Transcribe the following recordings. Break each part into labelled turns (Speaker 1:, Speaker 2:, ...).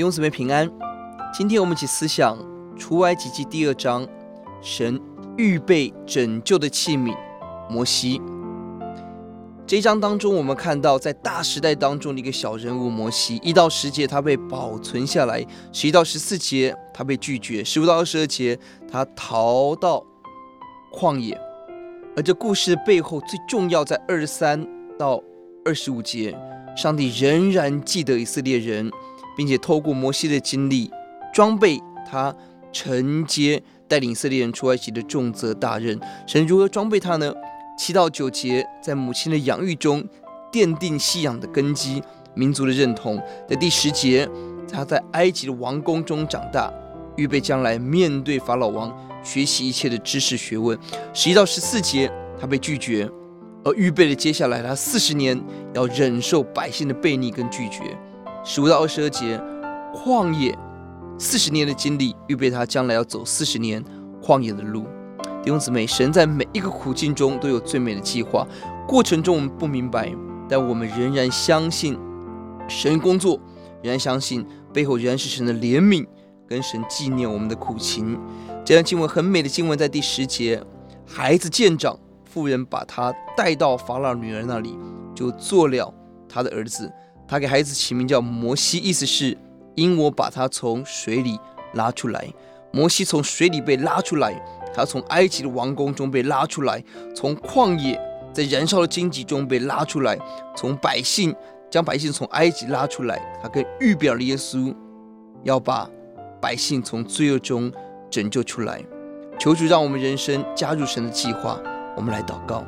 Speaker 1: 弟兄姊妹平安，今天我们一起思想出埃及记第二章，神预备拯救的器皿摩西。这一章当中，我们看到在大时代当中的一个小人物摩西，一到十节他被保存下来，十一到十四节他被拒绝，十五到二十二节他逃到旷野。而这故事的背后最重要，在二十三到二十五节，上帝仍然记得以色列人。并且透过摩西的经历，装备他承接带领以色列人出埃及的重责大任。神如何装备他呢？七到九节，在母亲的养育中奠定信仰的根基、民族的认同。在第十节，他在埃及的王宫中长大，预备将来面对法老王学习一切的知识学问。十一到十四节，他被拒绝，而预备了接下来他四十年要忍受百姓的悖逆跟拒绝。十五到二十二节，旷野四十年的经历，预备他将来要走四十年旷野的路。弟兄姊妹，神在每一个苦境中都有最美的计划，过程中我们不明白，但我们仍然相信神工作，仍然相信背后仍然是神的怜悯，跟神纪念我们的苦情。这段经文很美的经文在第十节，孩子见长，妇人把他带到法老女儿那里，就做了他的儿子。他给孩子起名叫摩西，意思是因我把他从水里拉出来。摩西从水里被拉出来，他从埃及的王宫中被拉出来，从旷野在燃烧的荆棘中被拉出来，从百姓将百姓从埃及拉出来。他跟预表了耶稣要把百姓从罪恶中拯救出来。求主让我们人生加入神的计划。我们来祷告。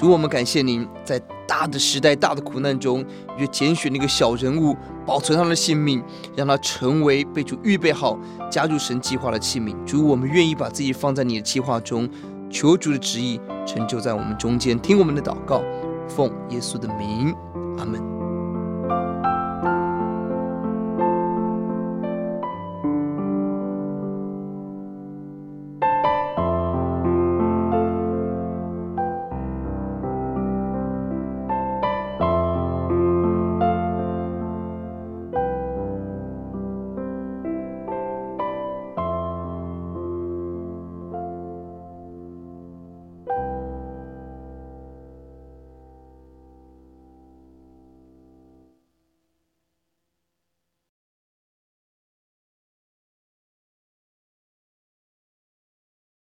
Speaker 1: 主，我们感谢您，在大的时代、大的苦难中，就拣选那个小人物，保存他的性命，让他成为被主预备好加入神计划的器皿。主，我们愿意把自己放在你的计划中，求主的旨意成就在我们中间。听我们的祷告，奉耶稣的名，阿门。